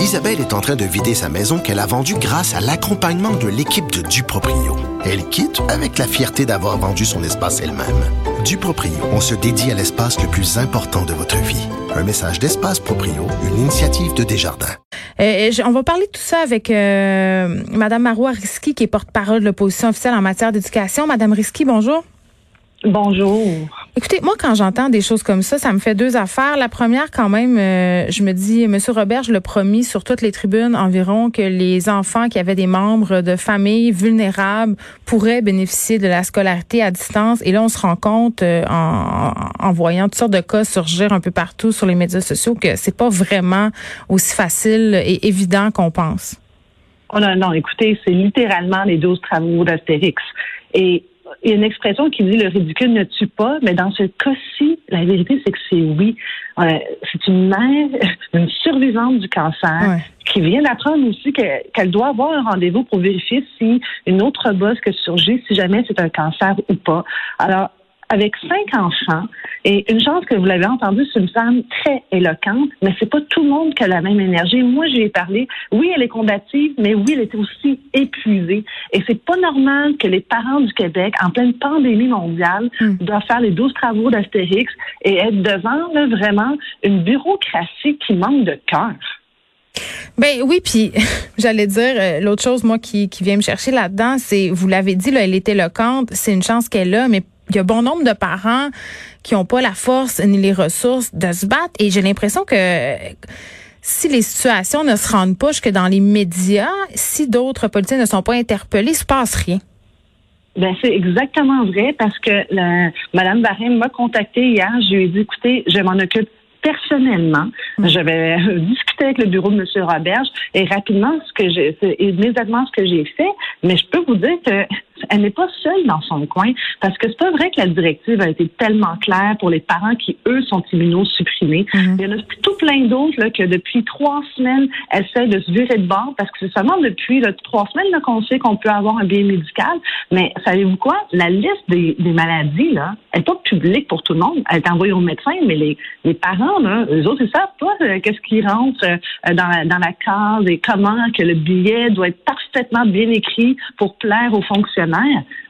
Isabelle est en train de vider sa maison qu'elle a vendue grâce à l'accompagnement de l'équipe de Duproprio. Elle quitte avec la fierté d'avoir vendu son espace elle-même. Duproprio, on se dédie à l'espace le plus important de votre vie. Un message d'Espace Proprio, une initiative de Desjardins. Euh, on va parler de tout ça avec euh, Madame Marois qui est porte-parole de l'opposition officielle en matière d'éducation. Madame Risky, bonjour. Bonjour. Écoutez, moi, quand j'entends des choses comme ça, ça me fait deux affaires. La première, quand même, euh, je me dis, Monsieur Robert, je le promis sur toutes les tribunes environ que les enfants qui avaient des membres de familles vulnérables pourraient bénéficier de la scolarité à distance. Et là, on se rend compte, euh, en, en, voyant toutes sortes de cas surgir un peu partout sur les médias sociaux, que c'est pas vraiment aussi facile et évident qu'on pense. Oh non, non, écoutez, c'est littéralement les 12 travaux d'Astérix. Et il y a une expression qui dit le ridicule ne tue pas, mais dans ce cas-ci, la vérité, c'est que c'est oui. Euh, c'est une mère, une survivante du cancer, qui vient d'apprendre aussi qu'elle doit avoir un rendez-vous pour vérifier si une autre bosse que surgit, si jamais c'est un cancer ou pas. Alors, avec cinq enfants et une chance que vous l'avez entendu, c'est une femme très éloquente, mais c'est pas tout le monde qui a la même énergie. Moi, j'ai parlé. Oui, elle est combative, mais oui, elle était aussi épuisée. Et c'est pas normal que les parents du Québec, en pleine pandémie mondiale, hmm. doivent faire les douze travaux d'Astérix et être devant là, vraiment une bureaucratie qui manque de cœur. Ben oui, puis j'allais dire euh, l'autre chose moi qui, qui vient me chercher là-dedans, c'est vous l'avez dit là, elle est éloquente, c'est une chance qu'elle a, mais il y a bon nombre de parents qui n'ont pas la force ni les ressources de se battre. Et j'ai l'impression que si les situations ne se rendent pas jusque dans les médias, si d'autres politiciens ne sont pas interpellés, il se passe rien. Ben, c'est exactement vrai parce que la, Mme Barrem m'a contacté hier. Je lui ai dit, écoutez, je m'en occupe personnellement. Mm. J'avais discuté avec le bureau de M. Roberge et rapidement, ce que j'ai, immédiatement ce que j'ai fait, mais je peux vous dire que elle n'est pas seule dans son coin parce que c'est pas vrai que la directive a été tellement claire pour les parents qui, eux, sont immunosupprimés. Mm-hmm. Il y en a tout plein d'autres que depuis trois semaines essaient de se virer de bord parce que c'est seulement depuis trois semaines qu'on sait qu'on peut avoir un bien médical. Mais savez-vous quoi? La liste des, des maladies, là, elle n'est pas publique pour tout le monde. Elle est envoyée au médecin, mais les, les parents, là, eux autres, ils savent pas euh, qu'est-ce qui rentre euh, dans, la, dans la case et comment que le billet doit être parfaitement bien écrit pour plaire aux fonctionnaires.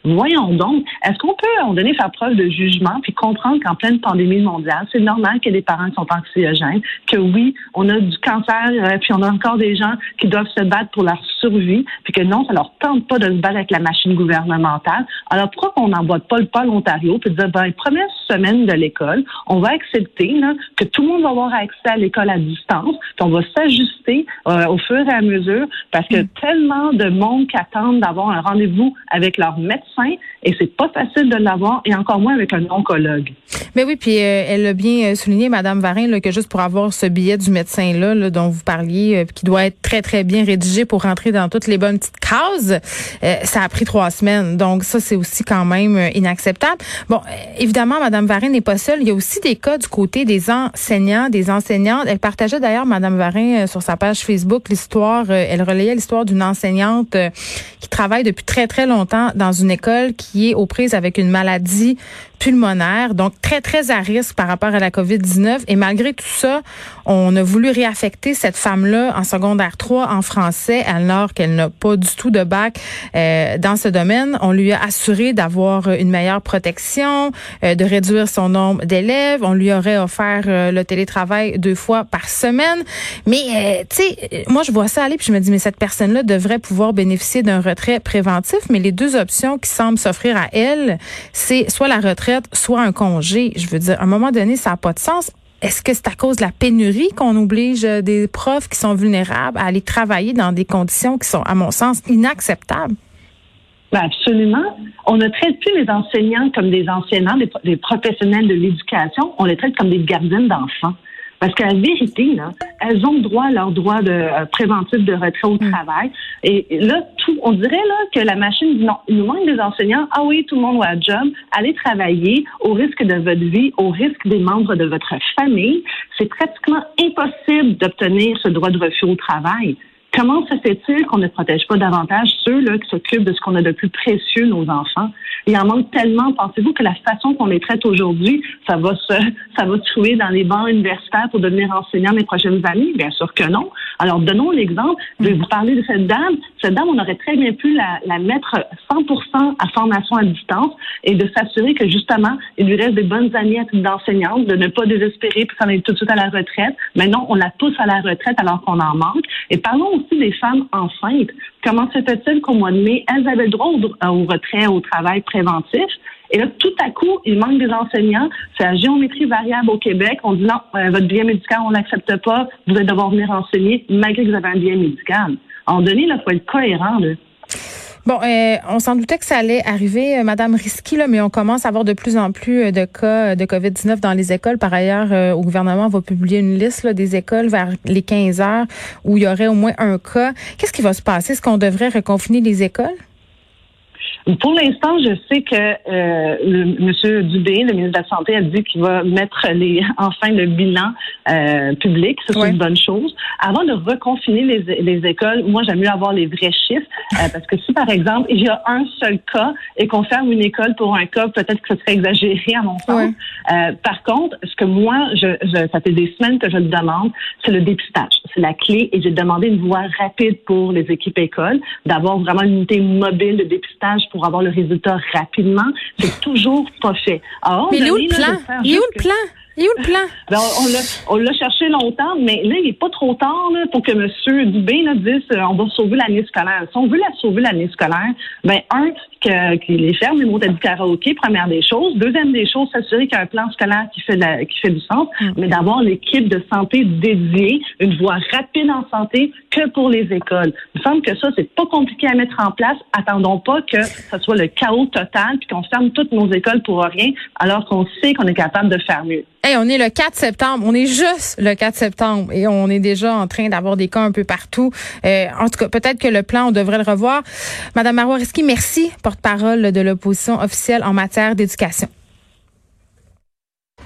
Voyons donc, est-ce qu'on peut, à un moment donné, faire preuve de jugement puis comprendre qu'en pleine pandémie mondiale, c'est normal que des parents sont anxiogènes, que oui, on a du cancer, euh, puis on a encore des gens qui doivent se battre pour leur survie, puis que non, ça leur tente pas de se battre avec la machine gouvernementale? Alors pourquoi qu'on n'envoie pas le pas l'Ontario puis dire, ben, première semaine de l'école, on va accepter là, que tout le monde va avoir accès à l'école à distance, puis on va s'ajuster euh, au fur et à mesure, parce que mm. tellement de monde qui attendent d'avoir un rendez-vous avec leur médecin, et c'est pas facile de l'avoir, et encore moins avec un oncologue. Mais oui, puis euh, elle a bien souligné, Madame Varin, là, que juste pour avoir ce billet du médecin là, dont vous parliez, qui doit être très très bien rédigé pour rentrer dans toutes les bonnes petites cases. Euh, ça a pris trois semaines. Donc ça, c'est aussi quand même euh, inacceptable. Bon, euh, évidemment, Madame Varin n'est pas seule. Il y a aussi des cas du côté des enseignants, des enseignantes. Elle partageait d'ailleurs, Madame Varin, sur sa page Facebook, l'histoire, elle relayait l'histoire d'une enseignante qui travaille depuis très, très longtemps dans une école qui est aux prises avec une maladie pulmonaire, donc très, très à risque par rapport à la COVID-19. Et malgré tout ça, on a voulu réaffecter cette femme-là en secondaire 3 en français, alors qu'elle n'a pas du tout de bac euh, dans ce domaine. On lui a assuré d'avoir une meilleure protection, euh, de réduire son nombre d'élèves. On lui aurait offert euh, le télétravail deux fois par semaine. Mais, tu sais, moi, je vois ça aller, puis je me dis, mais cette personne-là devrait pouvoir bénéficier d'un retrait préventif. Mais les deux options qui semblent s'offrir à elle, c'est soit la retraite soit un congé. Je veux dire, à un moment donné, ça n'a pas de sens. Est-ce que c'est à cause de la pénurie qu'on oblige des profs qui sont vulnérables à aller travailler dans des conditions qui sont, à mon sens, inacceptables? Ben absolument. On ne traite plus les enseignants comme des enseignants, des professionnels de l'éducation. On les traite comme des gardiens d'enfants. Parce qu'à la vérité, là, elles ont droit à leur droit de euh, préventif de retrait au mm. travail. Et là, tout, on dirait là que la machine dit non, il nous manque des enseignants. Ah oui, tout le monde a un job. Allez travailler au risque de votre vie, au risque des membres de votre famille. C'est pratiquement impossible d'obtenir ce droit de refus au travail. Comment se fait-il qu'on ne protège pas davantage ceux là, qui s'occupent de ce qu'on a de plus précieux, nos enfants? Il en manque tellement. Pensez-vous que la façon qu'on les traite aujourd'hui, ça va se, ça va trouver dans les bancs universitaires pour devenir enseignant les prochaines années? Bien sûr que non. Alors, donnons l'exemple. Je vais vous parler de cette dame. Cette dame, on aurait très bien pu la, la mettre 100% à formation à distance et de s'assurer que justement, il lui reste des bonnes années à titre d'enseignante, de ne pas désespérer puis s'en aller tout de suite à la retraite. Maintenant, on la pousse à la retraite alors qu'on en manque. Et parlons aussi des femmes enceintes. Comment se fait-il qu'au mois de mai, elles avaient le droit au, retrait, au travail préventif? Et là, tout à coup, il manque des enseignants. C'est la géométrie variable au Québec. On dit non, euh, votre bien médical, on n'accepte pas. Vous allez devoir venir enseigner malgré que vous avez un bien médical. Moment donné, il faut être cohérent. Là. Bon, euh, on s'en doutait que ça allait arriver, euh, Madame Risky, là, mais on commence à avoir de plus en plus euh, de cas de COVID-19 dans les écoles. Par ailleurs, au gouvernement va publier une liste des écoles vers les 15 heures où il y aurait au moins un cas. Qu'est-ce qui va se passer? Est-ce qu'on devrait reconfiner les écoles? Pour l'instant, je sais que euh, le, M. Dubé, le ministre de la Santé, a dit qu'il va mettre les enfin le bilan euh, public. c'est une bonne chose. Avant de reconfiner les, les écoles, moi, j'aime mieux avoir les vrais chiffres euh, parce que si, par exemple, il y a un seul cas et qu'on ferme une école pour un cas, peut-être que ce serait exagéré à mon sens. Euh, par contre, ce que moi, je, je, ça fait des semaines que je le demande, c'est le dépistage. C'est la clé et j'ai demandé une voie rapide pour les équipes écoles, d'avoir vraiment une unité mobile de dépistage pour avoir le résultat rapidement. C'est toujours pas fait. Mais il est où le plan? Il est où le plan? Il est où le plan? Ben, on l'a cherché longtemps, mais là, il n'est pas trop tard là, pour que M. Dubé là, dise euh, on va sauver l'année scolaire. Si on veut la sauver l'année scolaire, ben un, qu'il les ferme les mots du karaoké, première des choses. Deuxième des choses, s'assurer qu'il y a un plan scolaire qui fait, qui fait du sens, mm. mais d'avoir l'équipe de santé dédiée, une voie rapide en santé que pour les écoles. Il me semble que ça, c'est pas compliqué à mettre en place. Attendons pas que ce soit le chaos total puis qu'on ferme toutes nos écoles pour rien, alors qu'on sait qu'on est capable de faire mieux. On est le 4 septembre. On est juste le 4 septembre et on est déjà en train d'avoir des cas un peu partout. Euh, en tout cas, peut-être que le plan, on devrait le revoir. Madame Marois-Risky, merci, porte-parole de l'opposition officielle en matière d'éducation.